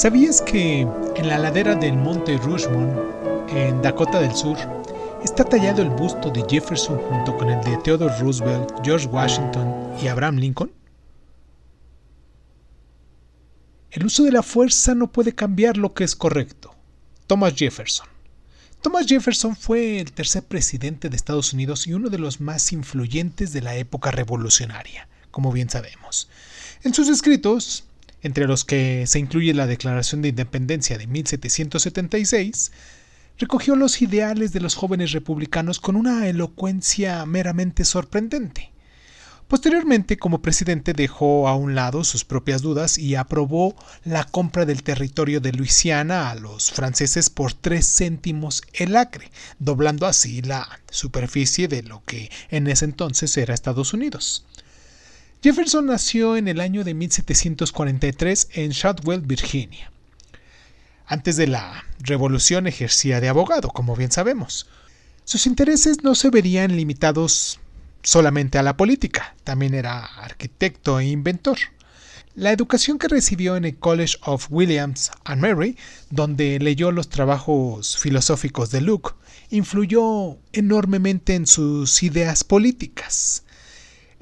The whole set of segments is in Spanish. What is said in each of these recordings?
¿Sabías que en la ladera del monte Rushmore, en Dakota del Sur, está tallado el busto de Jefferson junto con el de Theodore Roosevelt, George Washington y Abraham Lincoln? El uso de la fuerza no puede cambiar lo que es correcto. Thomas Jefferson. Thomas Jefferson fue el tercer presidente de Estados Unidos y uno de los más influyentes de la época revolucionaria, como bien sabemos. En sus escritos, entre los que se incluye la Declaración de Independencia de 1776, recogió los ideales de los jóvenes republicanos con una elocuencia meramente sorprendente. Posteriormente, como presidente, dejó a un lado sus propias dudas y aprobó la compra del territorio de Luisiana a los franceses por tres céntimos el acre, doblando así la superficie de lo que en ese entonces era Estados Unidos. Jefferson nació en el año de 1743 en Shotwell, Virginia. Antes de la revolución ejercía de abogado, como bien sabemos. Sus intereses no se verían limitados solamente a la política, también era arquitecto e inventor. La educación que recibió en el College of Williams and Mary, donde leyó los trabajos filosóficos de Luke, influyó enormemente en sus ideas políticas.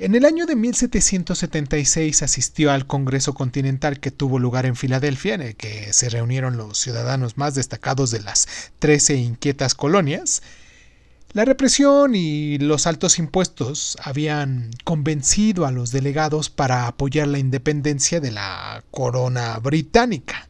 En el año de 1776 asistió al Congreso Continental que tuvo lugar en Filadelfia, en el que se reunieron los ciudadanos más destacados de las trece inquietas colonias. La represión y los altos impuestos habían convencido a los delegados para apoyar la independencia de la corona británica.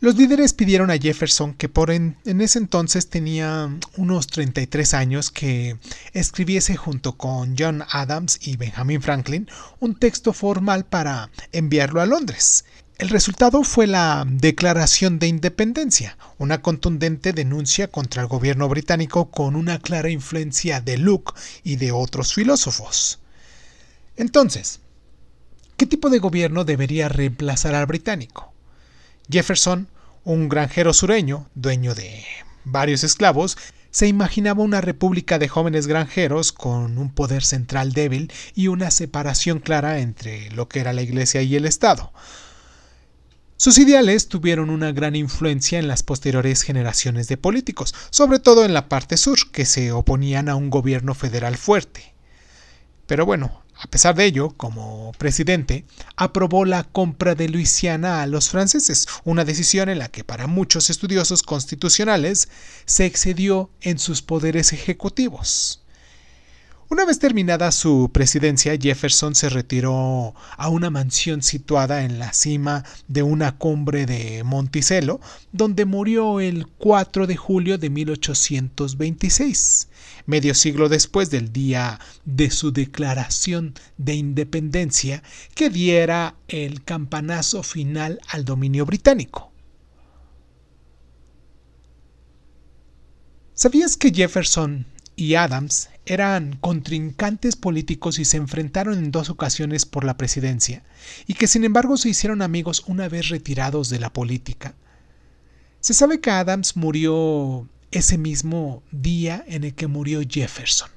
Los líderes pidieron a Jefferson, que por en, ese entonces tenía unos 33 años, que escribiese junto con John Adams y Benjamin Franklin un texto formal para enviarlo a Londres. El resultado fue la Declaración de Independencia, una contundente denuncia contra el gobierno británico con una clara influencia de Locke y de otros filósofos. Entonces, ¿qué tipo de gobierno debería reemplazar al británico? Jefferson, un granjero sureño, dueño de varios esclavos, se imaginaba una república de jóvenes granjeros con un poder central débil y una separación clara entre lo que era la Iglesia y el Estado. Sus ideales tuvieron una gran influencia en las posteriores generaciones de políticos, sobre todo en la parte sur, que se oponían a un gobierno federal fuerte. Pero bueno, a pesar de ello, como presidente, aprobó la compra de Luisiana a los franceses, una decisión en la que para muchos estudiosos constitucionales se excedió en sus poderes ejecutivos. Una vez terminada su presidencia, Jefferson se retiró a una mansión situada en la cima de una cumbre de Monticello, donde murió el 4 de julio de 1826, medio siglo después del día de su declaración de independencia que diera el campanazo final al dominio británico. ¿Sabías que Jefferson y Adams eran contrincantes políticos y se enfrentaron en dos ocasiones por la presidencia, y que sin embargo se hicieron amigos una vez retirados de la política. Se sabe que Adams murió ese mismo día en el que murió Jefferson.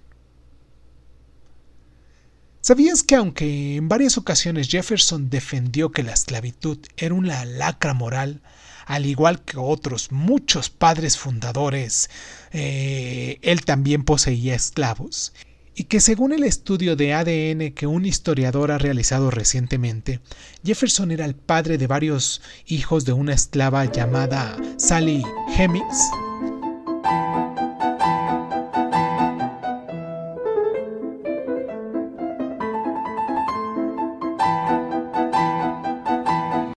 ¿Sabías que aunque en varias ocasiones Jefferson defendió que la esclavitud era una lacra moral, al igual que otros muchos padres fundadores, eh, él también poseía esclavos, y que según el estudio de ADN que un historiador ha realizado recientemente, Jefferson era el padre de varios hijos de una esclava llamada Sally Hemings,